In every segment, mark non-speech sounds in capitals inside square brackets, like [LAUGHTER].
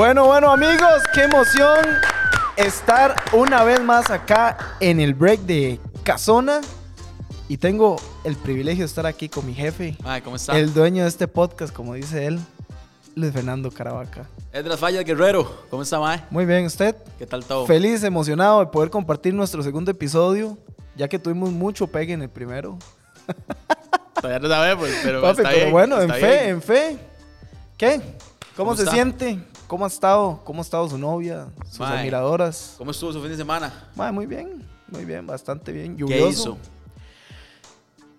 Bueno, bueno, amigos, qué emoción estar una vez más acá en el break de Casona. Y tengo el privilegio de estar aquí con mi jefe, Mae, ¿cómo está? el dueño de este podcast, como dice él, Luis Fernando Caravaca. Edras Fallas Guerrero, ¿cómo está, Mae? Muy bien, ¿usted? ¿Qué tal todo? Feliz, emocionado de poder compartir nuestro segundo episodio, ya que tuvimos mucho pegue en el primero. Todavía no sabemos, pero Papi, está pero bien, bueno, en fe, en fe. ¿Qué? ¿Cómo, ¿Cómo se está? siente? ¿Cómo ha estado? ¿Cómo ha estado su novia? Sus admiradoras. ¿Cómo estuvo su fin de semana? Muy bien, muy bien, bastante bien. ¿Qué Lluvioso. hizo?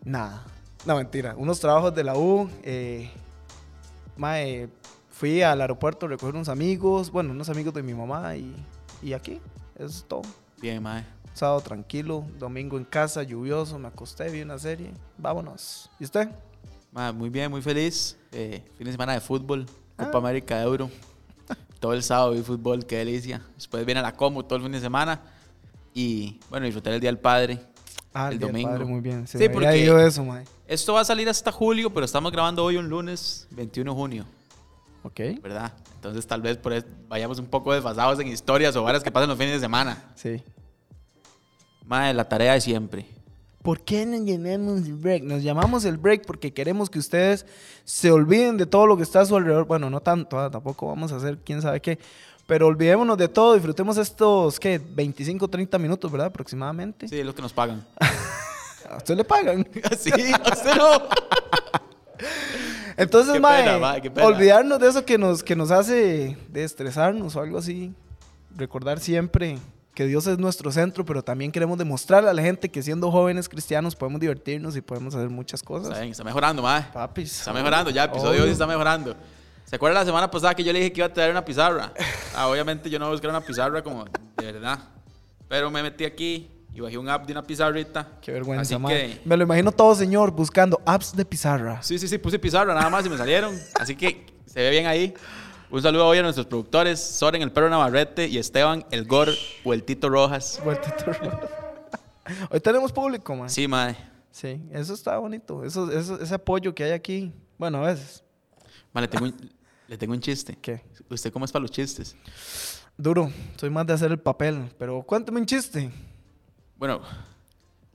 Nada. No, mentira. Unos trabajos de la U. Eh, fui al aeropuerto a recoger unos amigos. Bueno, unos amigos de mi mamá y, y aquí. Eso es todo. Bien, Mae. Sábado tranquilo, domingo en casa, lluvioso, me acosté, vi una serie. Vámonos. ¿Y usted? Mae, muy bien, muy feliz. Eh, fin de semana de fútbol, Copa Ah. América de Euro. Todo el sábado vi fútbol, qué delicia. Después viene la Como todo el fin de semana. Y bueno, disfrutar el Día del Padre. Ah, El del domingo. Padre, muy bien. Se Sí, porque- eso. Esto va a salir hasta julio, pero estamos grabando hoy un lunes 21 de junio, Ok. ¿verdad? Entonces tal vez por eso vayamos un poco desfasados en historias o varas que pasan los fines de semana. Sí. Mae, la tarea de siempre. ¿Por qué nos llamamos el break? Nos llamamos el break porque queremos que ustedes se olviden de todo lo que está a su alrededor. Bueno, no tanto, tampoco vamos a hacer quién sabe qué. Pero olvidémonos de todo, disfrutemos estos, ¿qué? 25, 30 minutos, ¿verdad? Aproximadamente. Sí, es lo que nos pagan. [LAUGHS] ¿A usted le pagan? [LAUGHS] sí, a usted no. Entonces, Qué mae, pena, mae, qué pena. olvidarnos de eso que nos, que nos hace de estresarnos o algo así. Recordar siempre que Dios es nuestro centro, pero también queremos demostrarle a la gente que siendo jóvenes cristianos podemos divertirnos y podemos hacer muchas cosas. Está bien, está mejorando, mae. Papis. Está mejorando, ya, el episodio hoy está mejorando. ¿Se acuerda la semana pasada que yo le dije que iba a traer una pizarra? [LAUGHS] Ah, obviamente yo no voy a buscar una pizarra como de verdad. Pero me metí aquí y bajé un app de una pizarrita. Qué vergüenza, Así que, Me lo imagino todo, señor, buscando apps de pizarra. sí, sí, sí, puse pizarra nada más y me salieron. Así que se ve bien ahí. Un saludo hoy a nuestros productores, Soren el Perro Navarrete y Esteban el Gor o el Tito Rojas. Vueltito rojo. [LAUGHS] Hoy tenemos público, man. Sí, mae. Sí, eso está bonito. Eso, eso- ese apoyo que hay aquí. Bueno, a veces. Mae, le tengo un, le tengo un chiste. ¿Qué? ¿Usted cómo es para los chistes? Duro. Soy más de hacer el papel. Pero cuéntame un chiste. Bueno,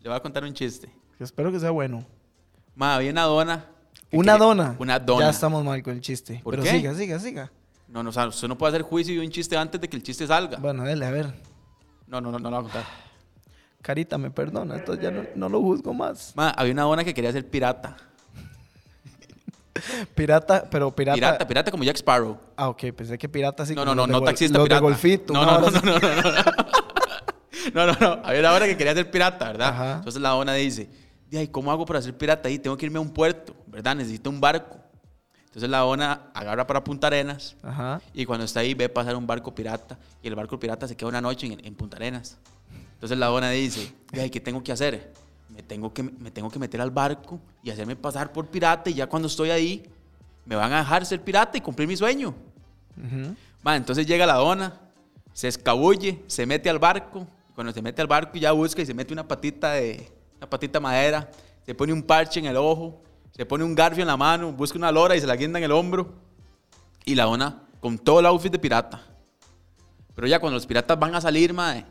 le voy a contar un chiste. espero que sea bueno. Ma, había una dona. Una dona. Una dona. Ya estamos mal con el chiste. ¿Por pero qué? siga, siga, siga. No, no, o sea, usted no puede hacer juicio de un chiste antes de que el chiste salga. Bueno, dale, a ver. No, no, no, no lo voy a contar. Carita, me perdona. Entonces ya no, no lo juzgo más. Ma, había una dona que quería ser pirata. [LAUGHS] Pirata, pero pirata. Pirata, pirata como Jack Sparrow. Ah, ok. Pensé que pirata así No, como no, no, no taxista, los pirata. de golfito. No, no, no, no, no, no, [LAUGHS] no. No, no, no. Había una dona que quería ser pirata, ¿verdad? Ajá. Entonces la dona dice, ay, ¿cómo hago para ser pirata? ahí? tengo que irme a un puerto, ¿verdad? Necesito un barco. Entonces la dona agarra para Punta Arenas Ajá. Y cuando está ahí ve pasar un barco pirata y el barco pirata se queda una noche en, en Punta Arenas. Entonces la dona dice, "Ay, ¿qué tengo que hacer? Me tengo que, me tengo que meter al barco y hacerme pasar por pirata y ya cuando estoy ahí me van a dejar ser pirata y cumplir mi sueño. Ujú. Ma, entonces llega la dona, se escabulle, se mete al barco. Cuando se mete al barco ya busca y se mete una patita de una patita de madera, se pone un parche en el ojo, se pone un garfio en la mano, busca una lora y se la guinda en el hombro. Y la dona con todo el outfit de pirata. Pero ya cuando los piratas van a salir, mae,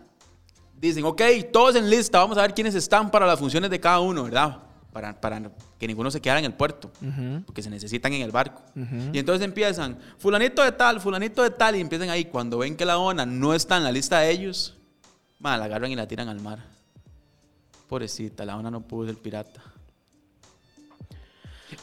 dicen, ok, todos en lista, vamos a ver quiénes están para las funciones de cada uno, ¿verdad? Para, para que ninguno se quedara en el puerto, porque se necesitan en el barco. Ujú. Y entonces empiezan, fulanito de tal, fulanito de tal, y empiezan ahí. Cuando ven que la dona no está en la lista de ellos, mae, la agarran y la tiran al mar. Pobrecita, la dona no pudo ser pirata.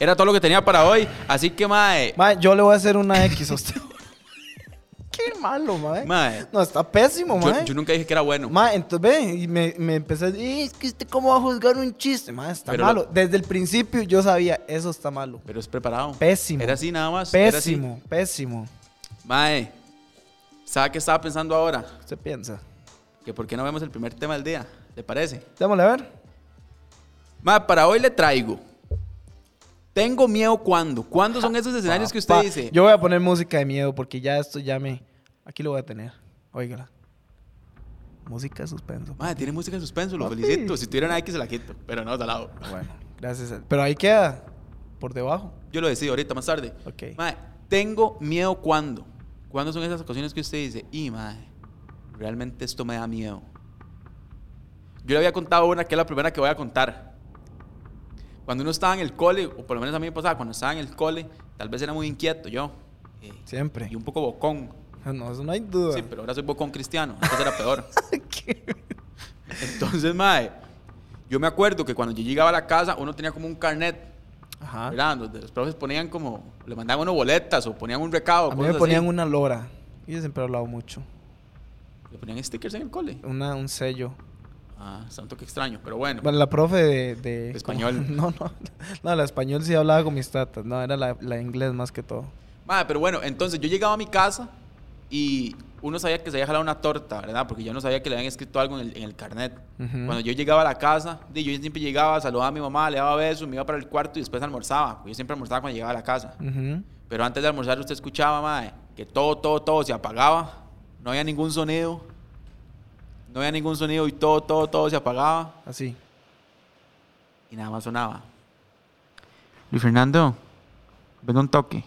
Era todo lo que tenía para hoy, así que, mae, Mae, yo le voy a hacer una X a usted. [LAUGHS] Qué malo, mae. mae, No, está pésimo, mae. yo nunca dije que era bueno. Mae, entonces ve, y me, me empecé a decir, "Eh, es que este cómo va a juzgar un chiste, mae, está Pero malo. lo- Desde el principio yo sabía, eso está malo. Pero es preparado. Pésimo. Era así nada más. era así. Pésimo, pésimo. Mae, ¿sabe qué estaba pensando ahora? ¿Usted piensa? Que por qué no vemos el primer tema del día. ¿Le parece? Démosle a ver. Mae, para hoy le traigo. Tengo miedo cuando. ¿Cuándo son esos escenarios que usted dice? Yo voy a poner música de miedo porque ya esto ya me... Aquí lo voy a tener. Óigala. Música de suspenso. Mae, tiene música de suspenso, lo Papi. felicito. Si tuviera Nike se la quito, pero no, salado. Bueno, gracias. a- Pero ahí queda. Por debajo. Yo lo decido ahorita más tarde. Ok. Mae, tengo miedo cuando. ¿Cuándo son esas ocasiones que usted dice, y mae, realmente esto me da miedo? Yo le había contado una que es la primera que voy a contar. Cuando uno estaba en el cole, o por lo menos a mí me pasaba, cuando estaba en el cole, tal vez era muy inquieto yo. eh, Siempre. y un poco bocón. No, eso no hay duda. Sí, pero ahora soy bocón cristiano. Entonces era peor. [LAUGHS] [LAUGHS] Entonces, mae, yo me acuerdo que cuando yo llegaba a la casa, uno tenía como un carnet, Ajá. ¿verdad? Donde los profes ponían como, le mandaban uno boletas o ponían un recado. A mí me ponían así. una lora. Y yo siempre he hablado mucho. Le ponían stickers en el cole. Una, un sello. Ah, santo que extraño, pero bueno. Bueno, la profe de... de- Español. [LAUGHS] No, no. No, la español sí hablaba con mis tatas. No, era la, la inglés más que todo. Mae, pero bueno, entonces yo llegaba a mi casa y uno sabía que se había jalado una torta, ¿verdad? Porque yo no sabía que le habían escrito algo en el, en el carnet. Ujú. Cuando yo llegaba a la casa, yo siempre llegaba, saludaba a mi mamá, le daba besos, me iba para el cuarto y después almorzaba. porque Yo siempre almorzaba cuando llegaba a la casa. Ujú. Pero antes de almorzar usted escuchaba, mae, que todo, todo, todo se apagaba. No había ningún sonido. No había ningún sonido y todo, todo, todo se apagaba. Así. Y nada más sonaba. Luis Fernando, ven un toque.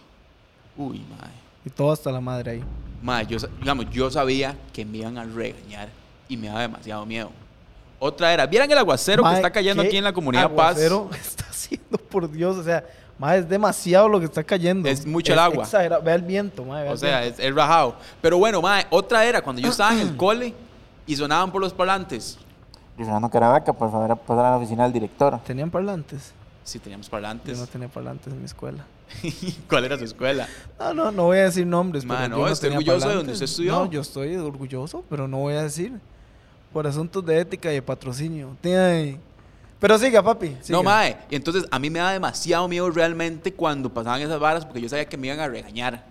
Uy, mae. Y todo hasta la madre ahí. Mae, yo, digamos, yo sabía que me iban a regañar y me daba demasiado miedo. Otra era, ¿vieran el aguacero que está cayendo ¿qué aquí en la comunidad Paz? aguacero [LAUGHS] está haciendo, por Dios? O sea, mae, es demasiado lo que está cayendo. Es mucho el agua. exagerado. Vea el viento, mae. vea O sea, viento. es, es rajado. Pero bueno, mae, otra era cuando yo estaba en el [CLEARS THROAT] cole y sonaban por los parlantes. Fernando Caravaca, por favor, pasar a la oficina del director. ¿Tenían parlantes? Sí, teníamos Yo parlantes. no tenía parlantes en mi escuela. [LAUGHS] ¿Cuál era su escuela? No, no, no voy a decir nombres. Ma, pero no, yo estoy orgulloso de donde usted estudió. No, yo estoy orgulloso, pero no voy a decir. Por asuntos de ética y de patrocinio. Tiene. Pero siga, papi. siga. No, mae. Y entonces a mí me daba demasiado miedo realmente cuando pasaban esas varas porque yo sabía que me iban a regañar.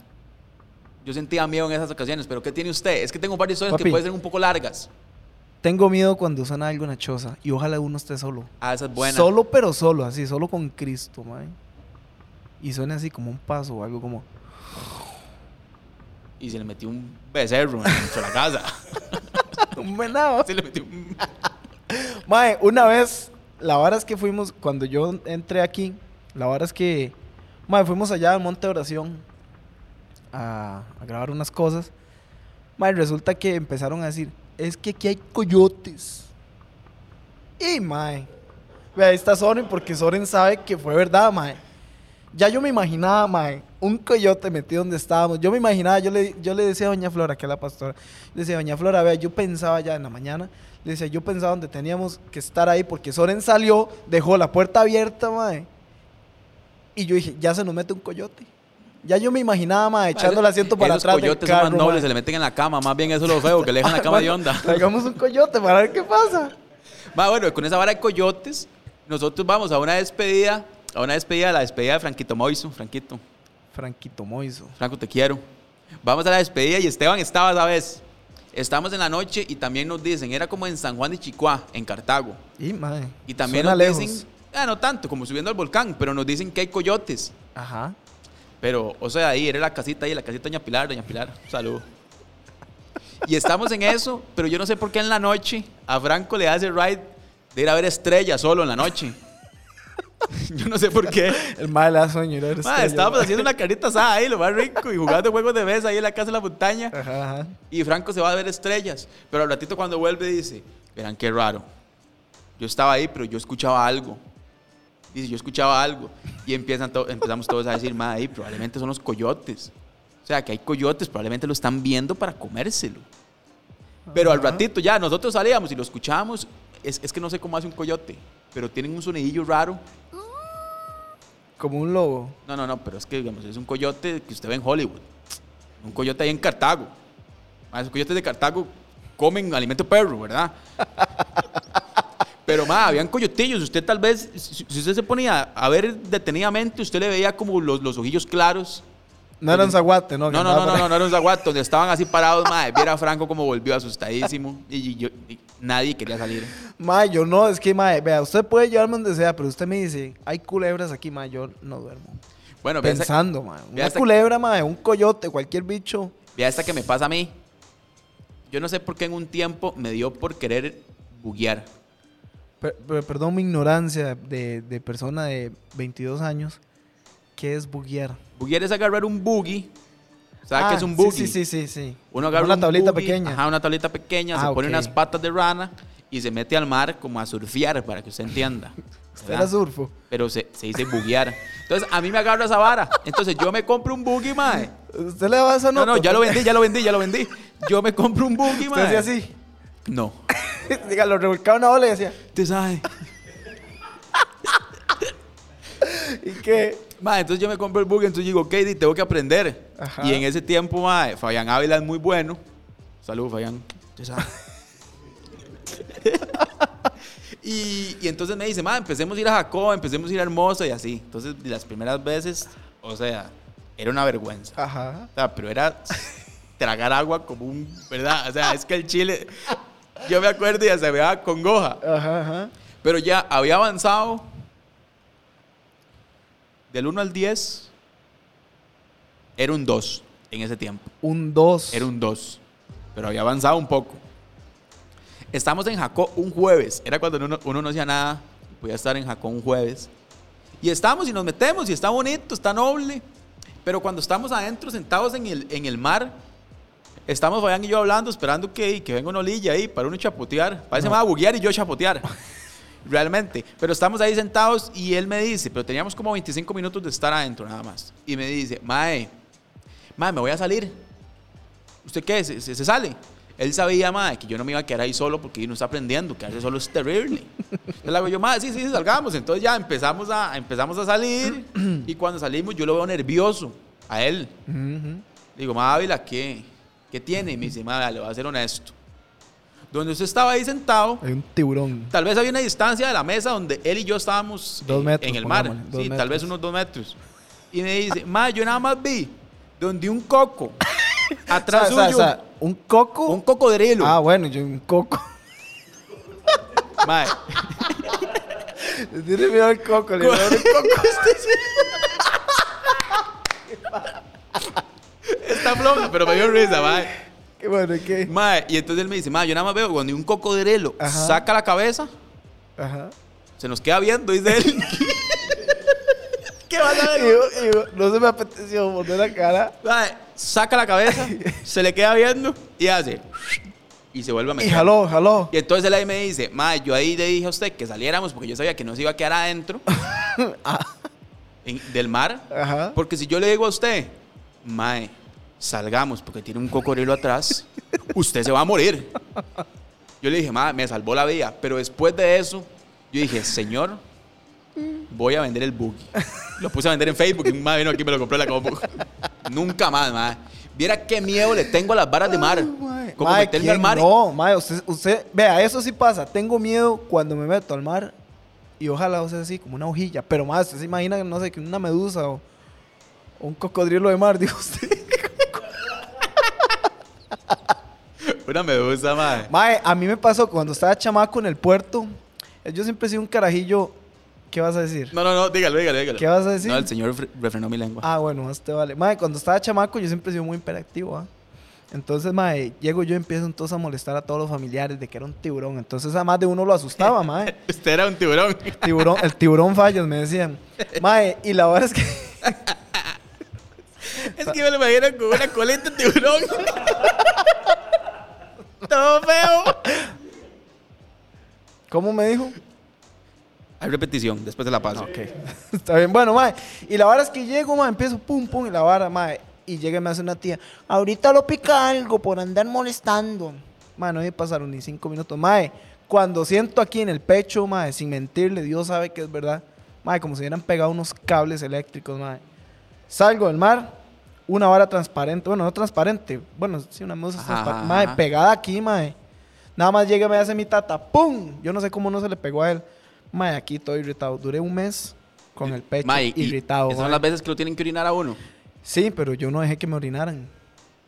Yo sentía miedo en esas ocasiones. Pero ¿qué tiene usted? Es que tengo varias historias que Papi. pueden ser un poco largas. Tengo miedo cuando suena algo en la choza. Y ojalá uno esté solo. Ah, esa es buena. Solo, pero solo, así, solo con Cristo, mae. Y suena así como un paso o algo como. Y se le metió un becerro dentro de la casa. [LAUGHS] un venado. Se le metió un... [LAUGHS] Mae, una vez, la vara es que fuimos, cuando yo entré aquí, la vara es que, mae, fuimos allá al Monte de Oración a, a grabar unas cosas. Mae, resulta que empezaron a decir, es que aquí hay coyotes. Y, mae, ve, ahí está Soren porque Soren sabe que fue verdad, mae. Ya yo me imaginaba, mae, un coyote metido donde estábamos. Yo me imaginaba, yo le, yo le decía a Doña Flora, que es la pastora, le decía, Doña Flora, vea, yo pensaba ya en la mañana, le decía, yo pensaba donde teníamos que estar ahí, porque Soren salió, dejó la puerta abierta, mae. Y yo dije, ya se nos mete un coyote. Ya yo me imaginaba, mae, echando el asiento para atrás del coyotes son carro, más nobles, se le meten en la cama. Más bien eso es lo feo, que le dejan la cama de [LAUGHS] onda. Traigamos un coyote para ver qué pasa. Ma, bueno, con esa vara de coyotes, nosotros vamos a una despedida, a una despedida, la despedida de Franquito Moiso. Franquito, Franquito Moiso. Franco, te quiero. Vamos a la despedida y Esteban estaba esa vez. Estamos en la noche y también nos dicen, era como en San Juan de Chicoá, en Cartago. Y, mae, Y también nos lejos. dicen, ah, no tanto, como subiendo al volcán, pero nos dicen que hay coyotes. Ajá. Pero, o sea, ahí era la casita ahí, la casita Doña Pilar, Doña Pilar, salud. Y estamos en eso, pero yo no sé por qué en la noche a Franco le hace ride de ir a ver estrellas solo en la noche. [LAUGHS] Yo no sé por qué. El le da sueño. era estrella, estábamos haciendo una carita asada ahí, lo más rico, y jugando juegos de mesa ahí en la casa de la montaña. Ajá, ajá. Y Franco se va a ver estrellas. Pero al ratito cuando vuelve dice, verán qué raro. Yo estaba ahí, pero yo escuchaba algo. Dice, yo escuchaba algo. Y empiezan to- empezamos todos a decir, ma, ahí probablemente son los coyotes. O sea, que hay coyotes, probablemente lo están viendo para comérselo. Pero al Ajá. ratito ya, nosotros salíamos y lo escuchábamos. Es, es que no sé cómo hace un coyote, pero tienen un sonidillo raro. Como un lobo. No, no, no, pero es que digamos, es un coyote que usted ve en Hollywood. Un coyote ahí en Cartago. Esos coyotes de Cartago comen alimento perro, ¿verdad? Pero, ma, habían coyotillos. Usted tal vez, si usted se ponía a ver detenidamente, usted le veía como los, los ojillos claros. No era un zaguate, ¿no? No, no, no, no, no, no era un zaguato, donde estaban así parados, ma. Viera Franco como volvió asustadísimo. Y, y yo, y nadie quería salir. Mae, yo no, es que, mae, vea, usted puede llevarme donde sea, pero usted me dice, hay culebras aquí, mae, yo no duermo. Bueno, Pensando, mae. vea Una culebra, mae, un coyote, cualquier bicho. vea esta que me pasa a mí. Yo no sé por qué en un tiempo me dio por querer buguear. Per- per- perdón mi ignorancia de, de persona de 22 años. ¿Qué es buguear? Buguear es agarrar un buggy ¿Sabe Ah, qué es un buggy? Sí, sí, sí, sí. Uno agarra Una un tablita buggy, pequeña. Ajá, una tablita pequeña, se Ah, pone ok. unas patas de rana y se mete al mar como a surfear, para que usted entienda. [LAUGHS] Usted era surfo. Pero se, se dice buguear. Entonces, a mí me agarra esa vara. Entonces, yo me compro un buggy, mae. ¿Usted le daba esa No, nota? no, ya lo vendí, ya lo vendí, ya lo vendí. Yo me compro un buggy, Usted mae. hacía así. No. [LAUGHS] [LAUGHS] Diga, lo revolcaba una ola y decía, Usted sabe. [LAUGHS] ¿y qué? Mae, entonces yo me compro el buggy, entonces digo, ok, di, tengo que aprender. Ajá. Y en ese tiempo, mae, Fabián Ávila es muy bueno. Salud, Fabián. Usted sabe. [LAUGHS] y, y entonces me dice, mae, empecemos a ir a Jacob, empecemos a ir a Hermosa y así. Entonces, las primeras veces, o sea, era una vergüenza. Ajá. O sea, pero era tragar agua como un, ¿verdad? O sea, es que el chile, yo me acuerdo y ya se daba congoja. Ajá, ajá. Pero ya había avanzado del 1 al 10, era un 2 en ese tiempo. Un 2. Era un 2, pero había avanzado un poco. Estamos en Jacó un jueves, era cuando uno, uno no hacía nada, podía estar en Jacó un jueves. Y estamos y nos metemos y está bonito, está noble. Pero cuando estamos adentro, sentados en el, en el mar, estamos Fabián y yo hablando, esperando que, que venga una olilla ahí para uno chapotear. Parece más buguear y yo chapotear. [LAUGHS] Realmente. Pero estamos ahí sentados y él me dice, pero teníamos como 25 minutos de estar adentro nada más. Y me dice, Mae, Mae, me voy a salir. ¿Usted qué? ¿Se, se- se sale? Él sabía, Mae, que yo no me iba a quedar ahí solo porque uno está aprendiendo, quedarse solo es terrible. Entonces le hago yo, Mae, sí, sí, salgamos. Entonces ya empezamos a, empezamos a salir y cuando salimos yo lo veo nervioso a él. Ujú. Le digo, Mae Ávila, ¿qué? ¿Qué tiene? Y me dice, Mae, le voy a ser honesto. Donde usted estaba ahí sentado, Hay un tiburón. Tal vez había una distancia de la mesa donde él y yo estábamos Dos en, metros, en el mar. dos Sí, tal vez unos dos metros. Y me dice, ma, yo nada más vi donde un coco atrás O sea, o sea, suyo, o sea, un coco. un cocodrilo. Ah, bueno, yo un coco. Mae, Le [LAUGHS] tiene miedo al coco. Le miedo al coco. [LAUGHS] está floja, pero me dio risa, mae. Qué bueno, ¿qué? Mae, y entonces él me dice, ma, yo nada más veo donde un cocodrilo Ajá. saca la cabeza, Ajá. se nos queda viendo, dice él. [LAUGHS] ¿Qué vas a Y ver? yo- y yo, no se me apeteció poner la cara. Mae, saca la cabeza, [LAUGHS] se le queda viendo y hace. Y se vuelve a Y meter. jaló, jaló. Y entonces él ahí me dice, mae, yo ahí le dije a usted que saliéramos porque yo sabía que no se iba a quedar adentro [LAUGHS] en- del mar. Ajá. Porque si yo le digo a usted, mae, salgamos porque tiene un cocodrilo atrás, usted se va a morir. Yo le dije, mae, me salvó la vida. Pero después de eso, yo dije, señor, voy a vender el buggy. Lo puse a vender en Facebook y un mae vino aquí y me lo compró en la compu. Nunca más, mae. Viera qué miedo le tengo a las varas de mar. Como Mae, meterme ¿quién al mar. No, mae, usted, usted, vea, eso sí pasa. Tengo miedo cuando me meto al mar y ojalá o sea así, como una hojilla. Pero más, usted se imagina, no sé, que una medusa o, o un cocodrilo de mar, [LAUGHS] dijo usted. Una medusa, mae. Mae, a mí me pasó cuando estaba chamaco en el puerto. Yo siempre he sido un carajillo. ¿Qué vas a decir? No, no, no, dígalo, dígalo, dígalo. ¿Qué vas a decir? No, el señor fre- refrenó mi lengua. Ah, bueno, más te vale. Mae, cuando estaba chamaco yo siempre he sido muy imperactivo, ¿ah? Entonces, mae, llego yo y empiezo entonces a molestar a todos los familiares de que era un tiburón. Entonces, a más de uno lo asustaba, [LAUGHS] mae. Usted era un tiburón. Tiburón, el tiburón fallos, me decían. [LAUGHS] Mae, y la verdad es que... [LAUGHS] es que me lo imagino con una colita de tiburón. [LAUGHS] Todo feo. ¿Cómo me dijo? Hay repetición, después de la paso. Ok. [LAUGHS] Está bien, bueno, mae. Y la vara es que llego, mae, empiezo pum, pum, y la vara, mae. Y llega y me hace una tía. Ahorita lo pica algo por andar molestando. Mae, no me pasaron ni cinco minutos. Mae, cuando siento aquí en el pecho, mae, sin mentirle, Dios sabe que es verdad. Mae, como si hubieran pegado unos cables eléctricos, mae. Salgo del mar, una vara transparente. Bueno, no transparente. Bueno, sí, una musa transparente. Mae, pegada aquí, mae. Nada más llega y me hace mi tata. ¡Pum! Yo no sé cómo no se le pegó a él. Mae, aquí todo irritado. Duré un mes con el pecho irritado. Esas son las veces que lo tienen que orinar a uno. Sí, pero yo no dejé que me orinaran.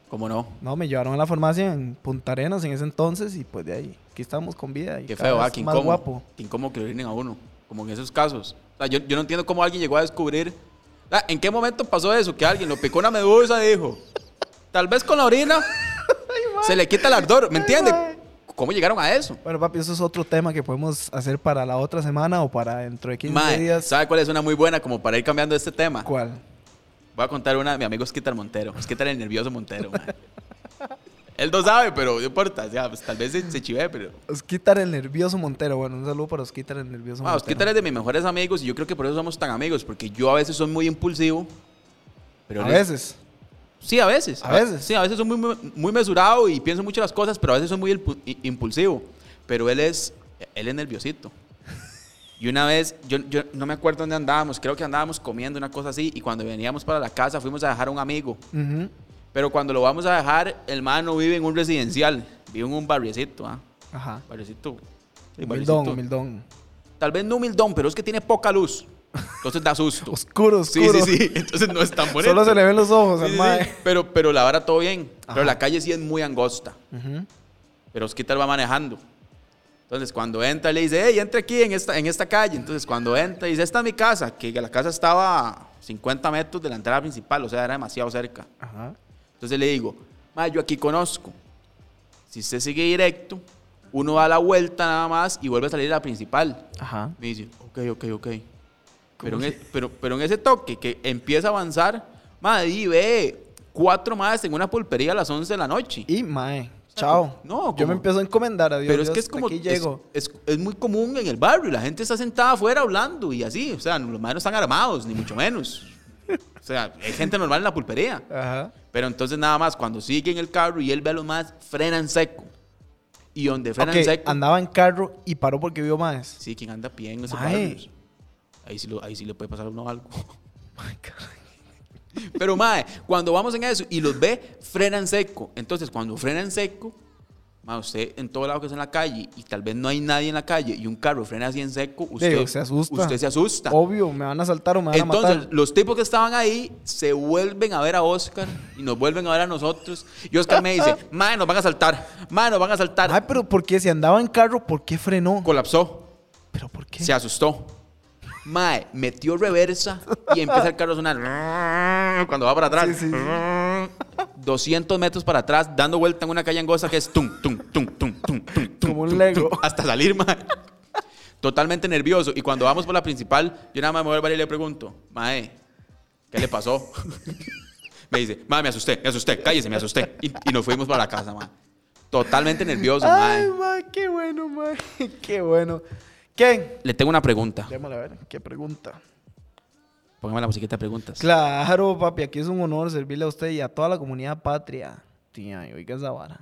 ¿Cómo no? No, me llevaron a la farmacia en Punta Arenas en ese entonces y pues de ahí, aquí estamos con vida. Y Qué feo, ah, qué más incómodo. guapo. Qué incómodo que lo orinen a uno. Como en esos casos. O sea, yo, yo no entiendo cómo alguien llegó a descubrir. Ah, ¿En qué momento pasó eso? Que alguien lo picó una medusa y dijo. Tal vez con la orina [LAUGHS] se le quita el ardor. ¿Me Ay, entiende? mae. ¿Cómo llegaron a eso? Bueno, papi, eso es otro tema que podemos hacer para la otra semana o para dentro de 15 Mae, días. ¿sabe cuál es una muy buena como para ir cambiando este tema? ¿Cuál? Voy a contar una de mi amigo Skitter Montero. Skitter el nervioso Montero, mae. [LAUGHS] Él no sabe, pero no importa. O sea, pues, tal vez se, se chive, pero... Osquitar el nervioso Montero. Bueno, un saludo para Osquitar el nervioso Ah, Montero. Osquitar es de mis mejores amigos y yo creo que por eso somos tan amigos. Porque yo a veces soy muy impulsivo. Pero A veces. Sí, a veces. A veces. Sí, a veces soy muy, muy- mesurado y pienso mucho las cosas, pero a veces soy muy impulsivo. Pero él es, él es nerviosito. Y una vez, yo, yo no me acuerdo dónde andábamos, creo que andábamos comiendo una cosa así, y cuando veníamos para la casa fuimos a dejar a un amigo. Ujú. Pero cuando lo vamos a dejar, el man no vive en un residencial, vive en un barriecito, ¿ah? Ajá. Barriecito. sí, Humildón, humildón. Tal vez no humildón, pero es que tiene poca luz. Entonces da susto. [LAUGHS] Oscuro, Sí, oscuro. sí, sí. Entonces no es tan bonito. Solo se le ven los ojos Sí, al sí, mae. sí. Pero, pero la vara todo bien. Ajá. Pero la calle sí es muy angosta. Ujú. Pero Osquitar va manejando. Entonces, cuando entra, le dice, hey, entre aquí en esta, en esta calle. Entonces, cuando entra, dice, esta es mi casa. Que la casa estaba a 50 metros de la entrada principal, o sea, era demasiado cerca. Ajá. Entonces le digo, ma, yo aquí conozco. Si usted sigue directo, uno da la vuelta nada más y vuelve a salir a la principal. Ajá. Me dice, ok, ok, ok. Pero en, pero, pero en ese toque que empieza a avanzar, madre, y ve cuatro más en una pulpería a las 11 de la noche. Y mae. Chao. No, Yo me empiezo a encomendar a Dios. pero es que es como. Aquí es- es muy común en el barrio. La gente está sentada afuera hablando y así. O sea, los madres no están armados, ni mucho menos. O sea, hay gente normal en la pulpería. Ajá. Pero entonces nada más, cuando sigue en el carro y él ve a los más, frenan seco. Y donde frenan seco. andaba en carro y paró porque vio más. Sí, quien anda pie en esos Mae. barrios. Ahí sí, lo- ahí sí le puede pasar a uno algo. [LAUGHS] Pero, mae, cuando vamos en eso y los ve, frenan seco. Entonces, cuando frenan seco, mae, usted en todo lado que es en la calle y tal vez no hay nadie en la calle y un carro frena así en seco, usted Digo, se asusta. Usted se asusta. Obvio, me van a saltar o me van a Entonces, matar. los tipos que estaban ahí se vuelven a ver a Oscar y nos vuelven a ver a nosotros. Y Oscar me dice, [LAUGHS] mae, nos van a saltar, mae, nos van a saltar. Ay, pero ¿por qué? Si andaba en carro, ¿por qué frenó? Colapsó. ¿Pero por qué? Se asustó. Mae, metió reversa y empieza el carro a sonar [LAUGHS] cuando va para atrás. Sí, sí, 200 metros para atrás, dando vuelta en una calle angosta que es tum, tum, tum, tum, tum, tum, tum, Como un Lego. hasta salir, mae. Totalmente nervioso. Y cuando vamos por la principal, yo nada más me voy al bar y le pregunto, mae, ¿qué le pasó? [LAUGHS] me dice, mae, me asusté, me asusté, cállese, me asusté. Y, y nos fuimos para la casa, mae. Totalmente nervioso, Ay, mae. mae, qué bueno, mae. [LAUGHS] Qué bueno. ¿Quién? Le tengo una pregunta. Démosle a ver, qué pregunta. Póngame la musiquita de preguntas. Claro, papi, aquí es un honor servirle a usted y a toda la comunidad patria. Tía, y oiga esa vara.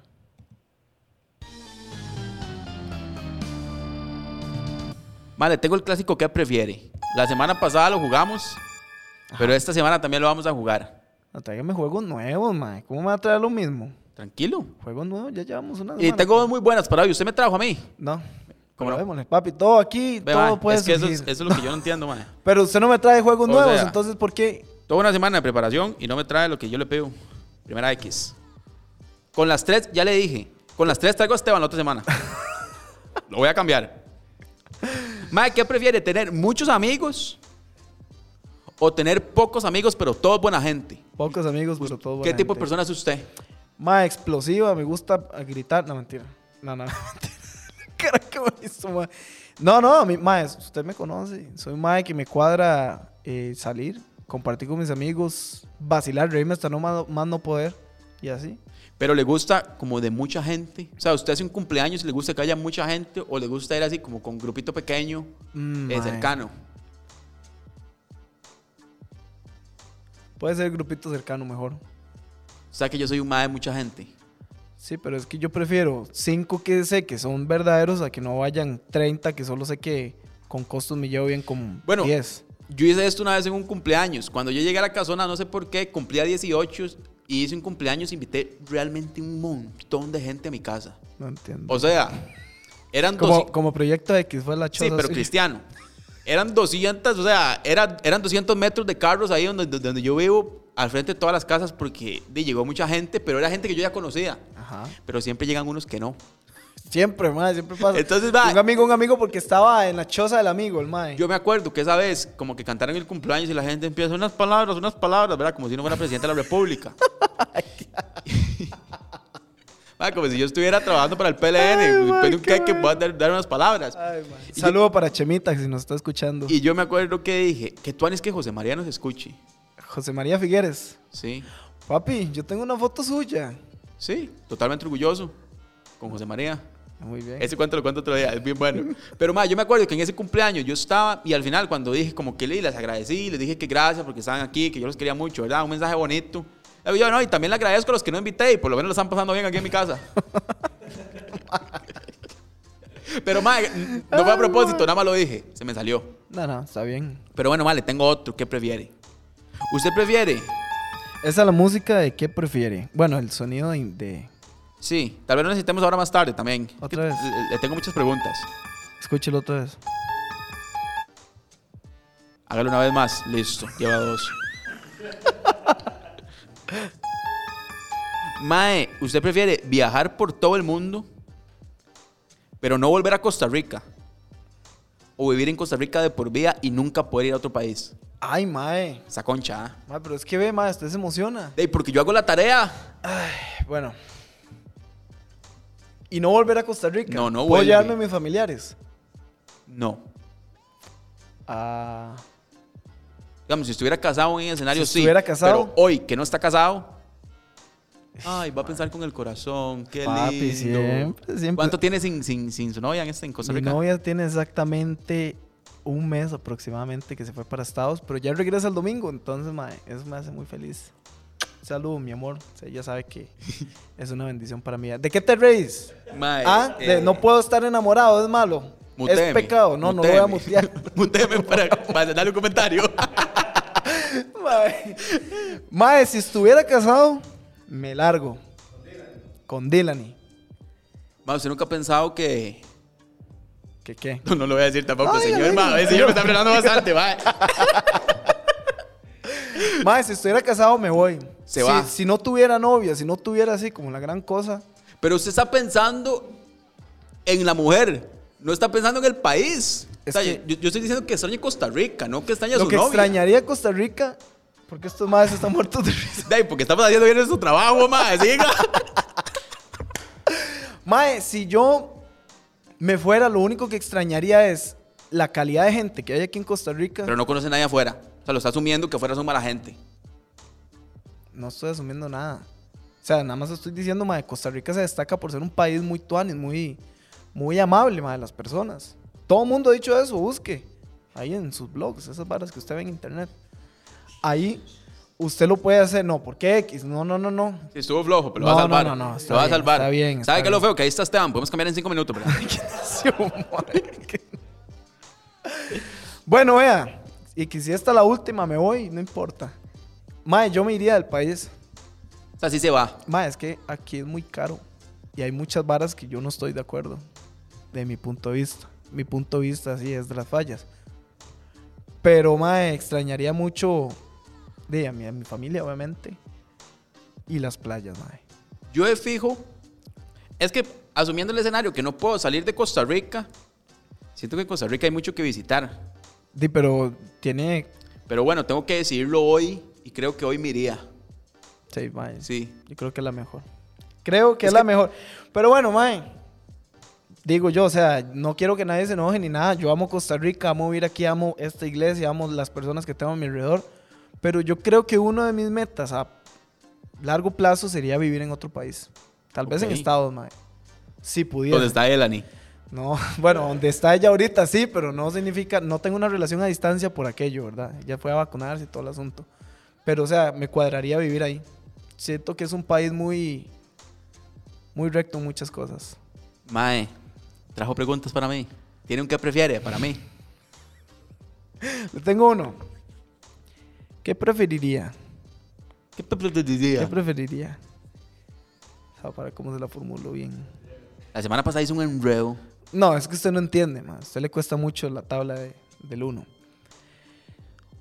Vale, tengo el clásico que prefiere. La semana pasada lo jugamos, pero esta semana también lo vamos a jugar. No, tráigame juegos nuevos, mae. ¿Cómo me va a traer lo mismo? Tranquilo. Juegos nuevos, ya llevamos una Y semana. tengo dos muy buenas para hoy. Usted me trajo a mí. No. Démosle, papi, todo aquí, Ve, todo mae, puede es que eso es, surgir. eso es lo que yo no entiendo, mae. [LAUGHS] Pero usted no me trae juegos O nuevos, sea- entonces ¿por qué? Toda una semana de preparación y no me trae lo que yo le pido. Primera X. Con las tres, ya le dije. Con las tres traigo a Esteban la otra semana. [LAUGHS] lo voy a cambiar. Mae, ¿qué prefiere? ¿Tener muchos amigos o tener pocos amigos pero todos buena gente? Pocos amigos, pero todos ¿Qué buena tipo de gente. persona es usted? Más explosiva, me gusta gritar. No, mentira. No, no, [LAUGHS] mentira. [LAUGHS] Cara me hizo, mae. No, no, mae, usted me conoce. Soy mae que me cuadra eh, salir, compartir con mis amigos, vacilar, reírme hasta no más, más no poder. Y así. Pero le gusta como de mucha gente. O sea, usted hace un cumpleaños y le gusta que haya mucha gente o le gusta ir así como con un grupito pequeño, Mm, eh, cercano. Puede ser grupito cercano mejor. O sea, que yo soy un mae de mucha gente. Sí, pero es que yo prefiero cinco que sé que son verdaderos a que no vayan 30 que solo sé que con costos me llevo bien con Bueno, 10. Yo hice esto una vez en un cumpleaños. Cuando yo llegué a la casona, no sé por qué, cumplía 18 y hice un cumpleaños, invité realmente un montón de gente a mi casa. No entiendo. O sea, eran como, 200 como proyecto X fue la choza. Sí, pero cristiano. Eran 200, o sea, era- eran 200 metros de carros ahí donde, donde yo vivo, al frente de todas las casas, porque llegó mucha gente, pero era gente que yo ya conocía. Ajá. Pero siempre llegan unos que no. Siempre, mae, siempre pasa. Entonces, va. Un amigo, un amigo, porque estaba en la choza del amigo, el mae. Yo me acuerdo que esa vez, como que cantaron el cumpleaños y la gente empieza unas palabras, unas palabras, ¿verdad? Como si no fuera presidente de la República. [LAUGHS] Ah, como si yo estuviera trabajando para el PLN. Ay, de un qué que voy a dar, dar unas palabras. Ay, Saludo para Chemita, que si nos está escuchando. Y yo me acuerdo que dije, que tú es que José María nos escuche. José María Figueres. Sí, Papi, yo tengo una foto suya. sí, totalmente orgulloso. Con José María. Muy bien. Ese cuento lo cuento otro día, es bien bueno. Pero, ma, yo me acuerdo que en ese cumpleaños yo estaba y al final cuando dije como que le les agradecí, les dije que gracias porque estaban aquí, que yo los quería mucho, ¿verdad? Un mensaje bonito. Digo yo, no, y también le agradezco a los que no invité y por lo menos lo están pasando bien aquí en mi casa. [LAUGHS] Pero, ma, no fue a propósito, nada más lo dije, se me salió. No, no, está bien. Pero bueno, vale, tengo otro, ¿qué prefiere? ¿Usted prefiere? Esa es la música de qué prefiere. Bueno, el sonido de. de- Sí, tal vez lo necesitemos ahora más tarde también. Otra vez. Le, le tengo muchas preguntas. Escúchelo otra vez. Hágalo una vez más. Listo, lleva dos. [LAUGHS] Mae, ¿usted prefiere viajar por todo el mundo, pero no volver a Costa Rica? ¿O vivir en Costa Rica de por vida y nunca poder ir a otro país? Ay, mae. Esa concha. ¿ah? Mae, pero es que ve, mae, usted se emociona. Ey, porque yo hago la tarea. Bueno. ¿Y no volver a Costa Rica? No, no ¿Puedo vuelve. llevarme a mis familiares? No. Ah. Digamos, si estuviera casado en el escenario, Si sí. estuviera casado. Pero hoy, que no está casado. Ay, va a pensar con el corazón. Qué Papi, lindo. siempre, siempre. ¿Cuánto tiene sin, sin, sin su novia en, este, en Costa Mi Rica? novia tiene exactamente un mes aproximadamente que se fue para Estados, pero ya regresa el domingo, entonces, mae, eso me hace muy feliz. Salud, mi amor. O sea, ella sabe que [LAUGHS] es una bendición para mí. ¿De qué te reís? Mae, Ah, eh, no puedo estar enamorado, es malo. Es pecado. No, no lo voy a mutear. [LAUGHS] Muteeme para, para darle un comentario. Mae. Mae, si estuviera casado, me largo. Con Dylan. Mae, ¿usted nunca ha pensado que... ¿Qué qué? [LAUGHS] No, no lo voy a decir tampoco, Ay, señor. mae, el señor me está frenando bastante, mae. [LAUGHS] Mae, si estuviera casado, me voy. Se si, va. Si no tuviera novia, si no tuviera así como la gran cosa. Pero usted está pensando en la mujer. No está pensando en el país. Es O sea, que- yo, yo estoy diciendo que extrañe Costa Rica, no que extrañe a Lo su que novia. extrañaría Costa Rica, porque estos madres están muertos de risa. Porque estamos haciendo bien nuestro trabajo, mae. Siga. [LAUGHS] Mae, si yo me fuera, lo único que extrañaría es la calidad de gente que hay aquí en Costa Rica. Pero no conoce a nadie afuera. O sea, lo está asumiendo que afuera son mala gente. No estoy asumiendo nada. O sea, nada más estoy diciendo, mae, Costa Rica se destaca por ser un país muy tuanis, muy, muy amable, mae, de las personas. Todo el mundo ha dicho eso, busque. Ahí en sus blogs, esas barras que usted ve en internet. Ahí usted lo puede hacer, no, porque X, no, no, no, no. Sí, estuvo flojo, pero No, lo va a no, salvar. no, no, está lo va a salvar. está bien, está ¿Sabe qué es lo feo? Que ahí está Esteban. Podemos cambiar en cinco minutos, [LAUGHS] bueno, vea, y que si esta es la última, me voy, no importa. Mae, yo me iría del país. o sea, sí se va. Mae, es que aquí es muy caro. Y hay muchas varas que yo no estoy de acuerdo. De mi punto de vista. Mi punto de vista, sí, es de las fallas. Pero, mae, extrañaría mucho de a mi, a mi familia, obviamente. Y las playas, mae. Yo de fijo. Es que asumiendo el escenario que no puedo salir de Costa Rica, siento que en Costa Rica hay mucho que visitar. Di, pero tiene. Pero bueno, tengo que decidirlo hoy y creo que hoy me iría. Sí, mae. Sí. Yo creo que es la mejor. Creo que es, Es la mejor. Pero bueno, mae. Digo yo, o sea, no quiero que nadie se enoje ni nada. Yo amo Costa Rica, amo vivir aquí, amo esta iglesia, amo las personas que tengo a mi alrededor. Pero yo creo que uno de mis metas a largo plazo sería vivir en otro país. Tal vez en. Estados, mae. Si pudiera. ¿Dónde está Elani? No, [LAUGHS] bueno, donde está ella ahorita sí, pero no significa, no tengo una relación a distancia por aquello, ¿verdad? Ella fue a vacunarse y todo el asunto. Pero, o sea, me cuadraría vivir ahí. Siento que es un país muy, muy recto en muchas cosas. Mae, trajo preguntas para mí. ¿Tiene un qué prefiere para mí? Le tengo uno. ¿Qué preferiría? ¿Qué preferiría? ¿Qué preferiría? O sea, para cómo se la formulo bien. La semana pasada hice un enredo. No, es que usted no entiende, más. A usted le cuesta mucho la tabla de- del 1.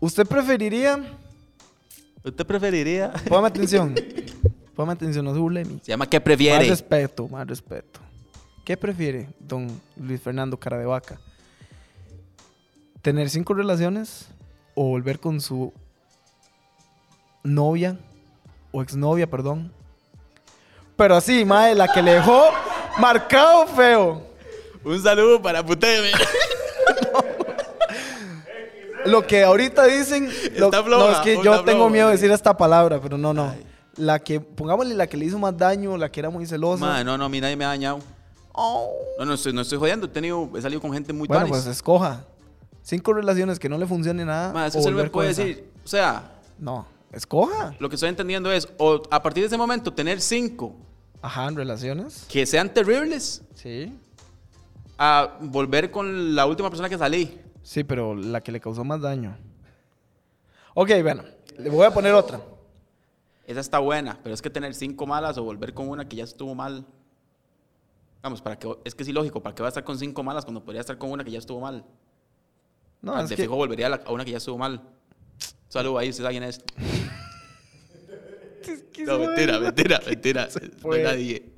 ¿Usted preferiría? ¿Usted preferiría? Póngame atención. [LAUGHS] Póngame atención, no se burle de mí. Se llama ¿Qué Más prefiere? respeto, más respeto. ¿Qué prefiere, don Luis Fernando Cara de Vaca? ¿Tener cinco relaciones o volver con su novia o exnovia, perdón? Pero así, mae, la que le dejó marcado feo. Un saludo para Puteme. [LAUGHS] lo que ahorita dicen. lo- floja, no, es que yo floja, tengo miedo de mae. decir esta palabra, pero no, no. Ay. La que, pongámosle la que le hizo más daño, la que era muy celosa. Madre, no, no, a mí nadie me ha dañado. Oh. No, no estoy, no estoy jodiendo. He, tenido, he salido con gente muy Bueno, pues escoja. Cinco relaciones que no le funcione nada. Es que o usted me puede esa. decir. O sea, No, escoja. lo que estoy entendiendo es, o a partir de ese momento, tener cinco Ajá, en relaciones. que sean terribles, Sí. a volver con la última persona que salí. Sí, pero la que le causó más daño. Ok, bueno, le voy a poner otra. Esa está buena, pero es que tener cinco malas o volver con una que ya estuvo mal. Vamos, para que, es que es ilógico, ¿para qué va a estar con cinco malas cuando podría estar con una que ya estuvo mal? No, Ah, es de que, fijo volvería a, la- a una que ya estuvo mal. Saludos ahí, ¿usted quién [LAUGHS] es? que No, mentira, mentira, [LAUGHS] mentira. No nadie.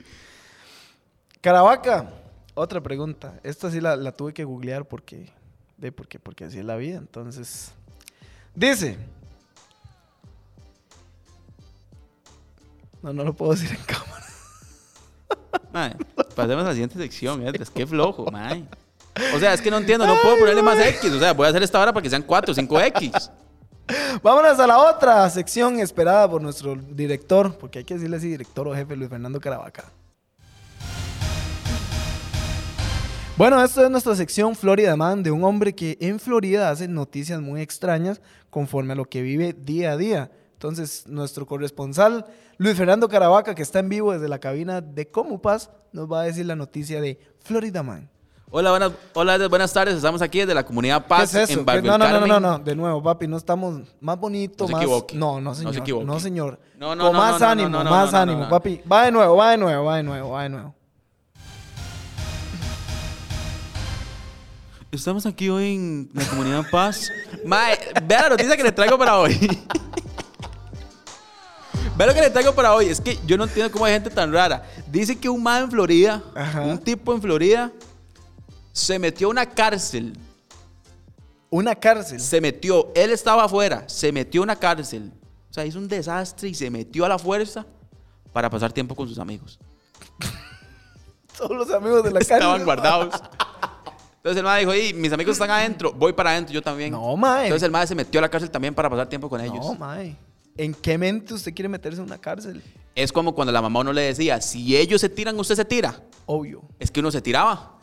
Caravaca, otra pregunta. Esta sí la, la tuve que googlear porque, de, porque, porque así es la vida. Entonces, dice. No, no lo puedo decir en [LAUGHS] cámara. Mae, pasemos a la siguiente sección, Edras. Qué flojo, mae. O sea, es que no entiendo, no puedo ponerle más X. O sea, voy a hacer esta hora para que sean 4 o 5 X. Vámonos a la otra sección esperada por nuestro director, porque hay que decirle así, director o jefe Luis Fernando Caravaca. Bueno, esto es nuestra sección Florida Man de un hombre que en Florida hace noticias muy extrañas conforme a lo que vive día a día. Entonces, nuestro corresponsal Luis Fernando Caravaca, que está en vivo desde la cabina de Comupaz, nos va a decir la noticia de Florida Man. Hola, buenas, hola, buenas tardes. Estamos aquí desde la comunidad ¿Qué Paz es eso? en Barrio ¿Qué- No, no, no, no, Carmen. no, no, de nuevo, papi, no estamos más bonito, No se más... equivoque. No, no, No se señor. No, señor. No, no, Con no, más ánimo, no, no, más no, no, ánimo, no. papi. Va de nuevo, va de nuevo, va de nuevo, va de nuevo. Estamos aquí hoy en la comunidad [LAUGHS] Paz. Mae, vea la noticia que le traigo para hoy. [LAUGHS] Vea lo que le traigo para hoy. Es que yo no entiendo cómo hay gente tan rara. Dice que un man en Florida, Ajá. un tipo en Florida, se metió a una cárcel. Una cárcel. Se metió, él estaba afuera, se metió a una cárcel. O sea, hizo un desastre y se metió a la fuerza para pasar tiempo con sus amigos. [LAUGHS] Todos los amigos de la cárcel. Estaban guardados. Entonces el madre dijo, "Ey, mis amigos están adentro, voy para adentro, yo también. No, mae. Entonces el madre se metió a la cárcel también para pasar tiempo con ellos. No, mae. ¿En qué mente usted quiere meterse en una cárcel? Es como cuando la mamá uno le decía, si ellos se tiran, usted se tira. Obvio. Es que uno se tiraba.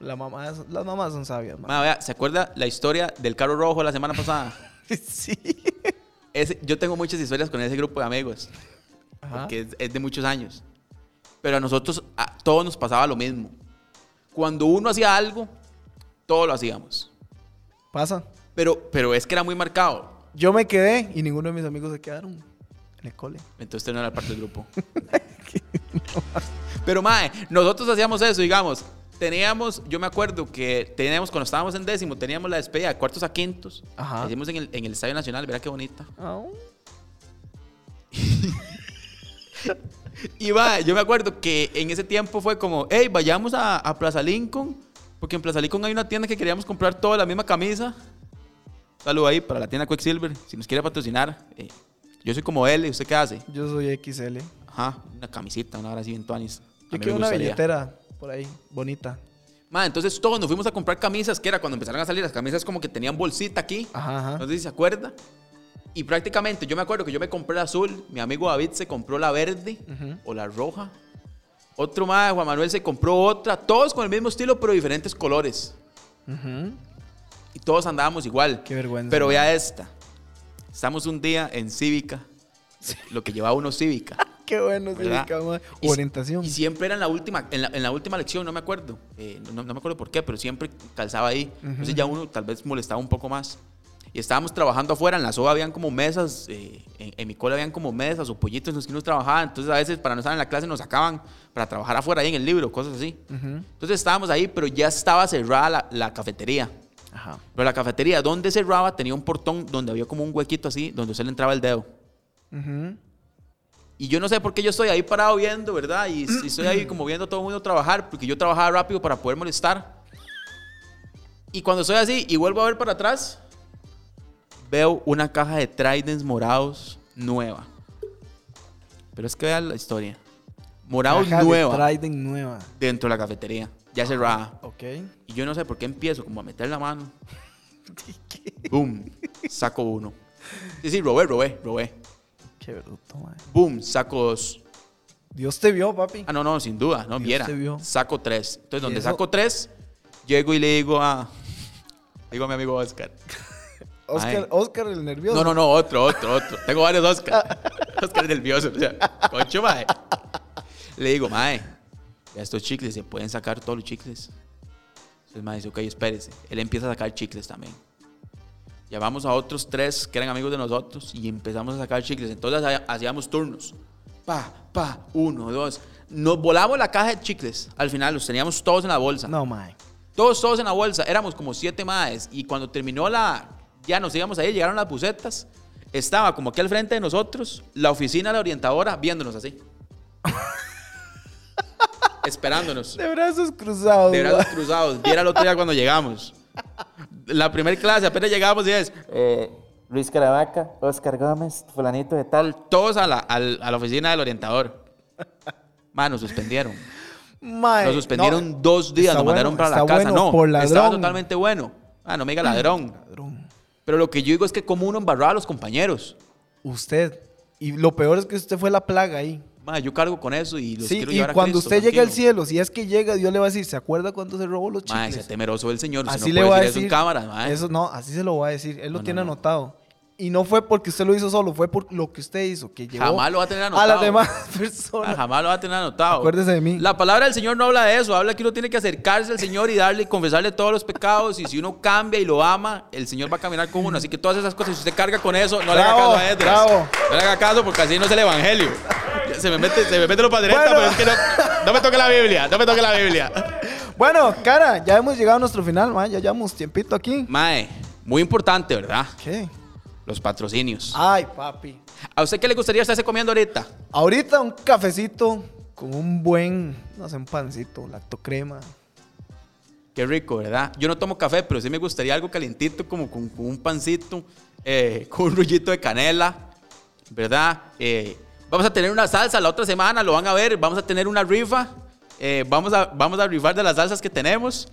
La mamá, las mamás son sabias, vea, ¿se acuerda la historia del carro rojo la semana pasada? [LAUGHS] Sí. Ese- yo tengo muchas historias con ese grupo de amigos, Ajá. que es, es de muchos años. Pero a nosotros, a todos nos pasaba lo mismo. Cuando uno hacía algo, todos lo hacíamos. Pasa. Pero, pero es que era muy marcado. Yo me quedé y ninguno de mis amigos se quedaron en el cole. Entonces usted no era parte del grupo. [LAUGHS] Pero, mae, nosotros hacíamos eso, digamos. Teníamos, yo me acuerdo que teníamos, cuando estábamos en décimo, teníamos la despedida de cuartos a quintos. Ajá. La Hicimos en el, en el Estadio Nacional, verá qué bonita. [LAUGHS] Y va, yo me acuerdo que en ese tiempo fue como, hey, vayamos a, a Plaza Lincoln, porque en Plaza Lincoln hay una tienda que queríamos comprar toda la misma camisa. Saludo ahí para la tienda Quicksilver, si nos quiere patrocinar. Eh, yo soy como ¿y usted qué hace? Yo soy XL. Ajá, una camisita, una hora así en tuanis. Yo quiero una billetera por ahí, bonita. Ma, entonces todos nos fuimos a comprar camisas, que era cuando empezaron a salir las camisas como que tenían bolsita aquí. Ajá, ajá. No sé si se acuerda. Y prácticamente yo me acuerdo que yo me compré la azul, mi amigo David se compró la verde o la roja. Otro más, Juan Manuel se compró otra, todos con el mismo estilo pero diferentes colores. Ujú. Y todos andábamos igual. Qué vergüenza. Pero vea esta. Estamos un día en Cívica, lo que llevaba uno Cívica. [LAUGHS] Qué bueno, sí, ¿verdad? cama. Y si- Orientación. Y, siempre era en la última, en la, en la última lección, no me acuerdo. Eh, no, no me acuerdo por qué, pero siempre calzaba ahí. Entonces ya uno tal vez molestaba un poco más. Y estábamos trabajando afuera, en la SOA habían como mesas, eh, en, en mi cola habían como mesas o pollitos en los que uno trabajaba. Entonces a veces para no estar en la clase nos sacaban para trabajar afuera ahí en el libro, cosas así. Ujú. Entonces estábamos ahí, pero ya estaba cerrada la, la cafetería. Ajá. Pero la cafetería donde cerraba tenía un portón donde había como un huequito así, donde se le entraba el dedo. Ujú. Y yo no sé por qué yo estoy ahí parado viendo, ¿verdad? Y, y estoy ahí como viendo a todo el mundo trabajar, porque yo trabajaba rápido para poder molestar. Y cuando estoy así y vuelvo a ver para atrás, veo una caja de Tridents morados nueva. Pero es que vean la historia. Morados Caja de nueva Trident nueva. dentro de la cafetería, ya cerrada. Ok. Y yo no sé por qué empiezo como a meter la mano. [LAUGHS] Boom, saco uno. Sí, sí, robé, robé, robé. Qué bruto, mae. Boom, saco dos. Dios te vio, papi. Ah, no, no, sin duda, no Dios viera. te vio. Saco tres. Entonces, donde eso? saco tres, llego y le digo a. Digo a mi amigo Oscar. [LAUGHS] Oscar. Oscar el nervioso. No, no, no, otro, otro, otro. Tengo varios Oscar. [LAUGHS] Oscar nervioso. O sea, concho, mae. Le digo, mae, ya estos chicles se pueden sacar todos los chicles. Entonces, mae dice, ok, espérese. Él empieza a sacar chicles también. Llamamos a otros tres que eran amigos de nosotros y empezamos a sacar chicles. Entonces ha- hacíamos turnos. Pa, pa, uno, dos. Nos volamos la caja de chicles. Al final los teníamos todos en la bolsa. No, mae. Todos, todos en la bolsa. Éramos como siete maes. Y cuando terminó la. Ya nos íbamos ahí, llegaron las bucetas. Estaba como aquí al frente de nosotros, la oficina de la orientadora viéndonos así. [LAUGHS] Esperándonos. De brazos cruzados. De brazos cruzados. Viera el otro día cuando llegamos. La primera clase, apenas llegamos y es. Eh, Luis Caravaca, Oscar Gómez, fulanito de tal. Todos a la, a la oficina del orientador. Mano, nos suspendieron. Mae, Nos suspendieron no, dos días, nos mandaron bueno, para la casa. bueno no, por estaba totalmente bueno. Ah, no me diga ladrón. Ladrón. Pero lo que yo digo es que como uno embarraba a los compañeros. Usted. Y lo peor es que usted fue la plaga ahí. Ma, yo cargo con eso y los Sí, quiero y llevar a cuando Cristo, usted llegue al tranquilo. cielo, si es que llega, Dios le va a decir, ¿se acuerda cuando se robó los chicles? sea temeroso del Señor. Así no le puede va a decir decir. eso en cámara, ma. Eso no, así se lo va a decir. Él lo No, no, tiene no. anotado. Y no fue porque usted lo hizo solo, fue por lo que usted hizo, que llevó Jamás lo va a tener a anotado. las demás [LAUGHS] personas. jamás lo va a tener anotado. Acuérdese de mí. La palabra del Señor no habla de eso. Habla que uno tiene que acercarse al Señor y darle, confesarle todos los pecados. Y si uno cambia y lo ama, el Señor va a caminar con uno. Así que todas esas cosas, si usted carga con eso, no le haga caso a Edras. bravo. No le haga caso porque así no es el evangelio. Se me mete, se me mete lo padreta, Bueno. pero es que no, no me toque la Biblia. No me toque la Biblia. Bueno, cara, ya hemos llegado a nuestro final, ma, ya llevamos tiempito aquí. Mae, muy importante, ¿verdad? ¿Qué? Los patrocinios. Ay, papi. ¿A usted qué le gustaría estarse comiendo ahorita? Ahorita un cafecito con un buen, no sé, un pancito, lactocrema. Qué rico, ¿verdad? Yo no tomo café, pero sí me gustaría algo calientito, como con, con un pancito, eh, [LAUGHS] con un rollito de canela, ¿verdad? Eh, vamos a tener una salsa la otra semana, lo van a ver, vamos a tener una rifa, eh, vamos, a, vamos a rifar de las salsas que tenemos.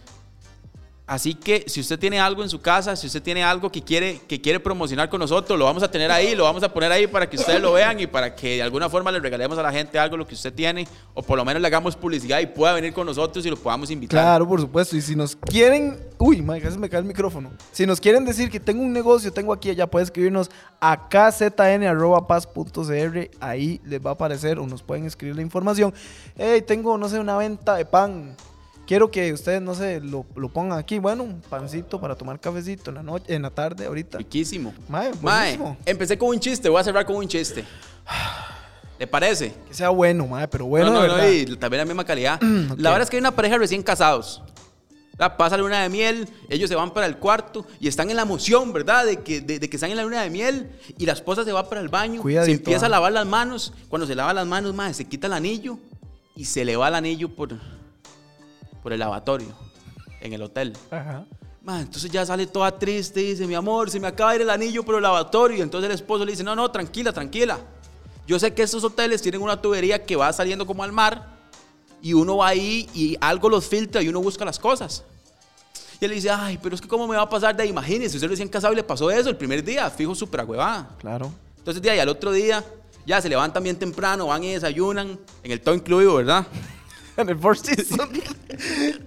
Así que si usted tiene algo en su casa, si usted tiene algo que quiere, que quiere promocionar con nosotros, lo vamos a tener ahí, lo vamos a poner ahí para que ustedes lo vean y para que de alguna forma le regalemos a la gente algo lo que usted tiene o por lo menos le hagamos publicidad y pueda venir con nosotros y lo podamos invitar. Claro, por supuesto. Y si nos quieren. Uy, casi me cae el micrófono. Si nos quieren decir que tengo un negocio, tengo aquí allá, puede escribirnos a kzn.paz.cr. Ahí les va a aparecer o nos pueden escribir la información. Hey, tengo, no sé, una venta de pan. Quiero que ustedes, no sé, lo, lo pongan aquí. Bueno, un pancito para tomar cafecito en la noche, en la tarde, ahorita. Riquísimo. Mae, Mae, empecé con un chiste, voy a cerrar con un chiste. ¿Le parece? Que sea bueno, madre, pero bueno, no, de no, no, y también la misma calidad. [CLEARS THROAT] La verdad es que hay una pareja recién casados. ¿verdad? Pasa la luna de miel, ellos se van para el cuarto y están en la emoción, ¿verdad? De que, de, de que están en la luna de miel y la esposa se va para el baño, Cuidadito, se empieza a ah. lavar las manos. Cuando se lava las manos, mae, se quita el anillo y se le va el anillo por, por el lavatorio en el hotel. Ajá. Ma, entonces ya sale toda triste y dice, mi amor, se me acaba de ir el anillo por el lavatorio. Y entonces el esposo le dice, no, no, tranquila, tranquila. Yo sé que estos hoteles tienen una tubería que va saliendo como al mar y uno va ahí y algo los filtra y uno busca las cosas. Y él le dice, ay, pero es que cómo me va a pasar de ahí. Imagínese, usted recién casado y le pasó eso el primer día, fijo súper agüevada. Claro. Entonces de ahí al otro día, ya se levantan bien temprano, van y desayunan, en el todo incluido, ¿verdad? [LAUGHS] En el Four Seasons.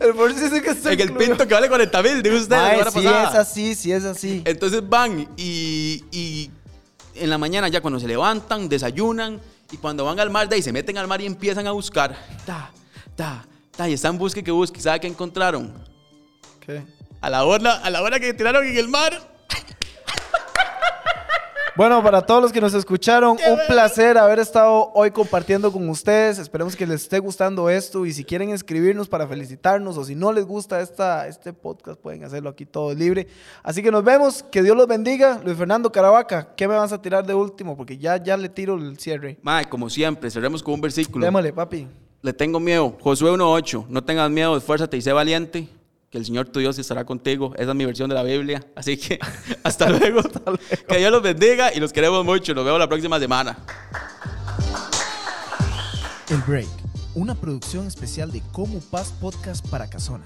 el Four Seasons que está En el pinto que vale 40 mil, dijo usted sí pasada. es así, sí es así. Entonces van y, y en la mañana ya cuando se levantan, desayunan y cuando van al mar, de ahí se meten al mar y empiezan a buscar. Ta, ta, ta, y están busque que busque. ¿Sabe qué encontraron? ¿Qué? A la hora, a la hora que tiraron en el mar. Bueno, para todos los que nos escucharon, un placer haber estado hoy compartiendo con ustedes. Esperemos que les esté gustando esto y si quieren escribirnos para felicitarnos o si no les gusta esta, este podcast, pueden hacerlo aquí todo libre. Así que nos vemos, que Dios los bendiga. Luis Fernando Caravaca, ¿qué me vas a tirar de último? Porque ya, ya le tiro el cierre. Mae, como siempre, cerremos con un versículo. Démosle, papi. Le tengo miedo. Josué 1.8. No tengas miedo, esfuérzate y sé valiente. Que el Señor tu Dios estará contigo. Esa es mi versión de la Biblia. Así que [LAUGHS] [LAUGHS] hasta luego. Que Dios los bendiga y los queremos mucho. Nos vemos la próxima semana. El Break, una producción especial de Como Paz Podcast para Casona.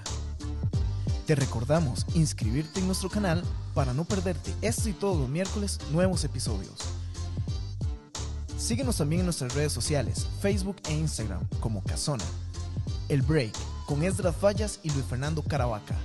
Te recordamos inscribirte en nuestro canal para no perderte este y todos los miércoles nuevos episodios. Síguenos también en nuestras redes sociales, Facebook e Instagram como Casona. El Break con Esdras Fallas y Luis Fernando Caravaca.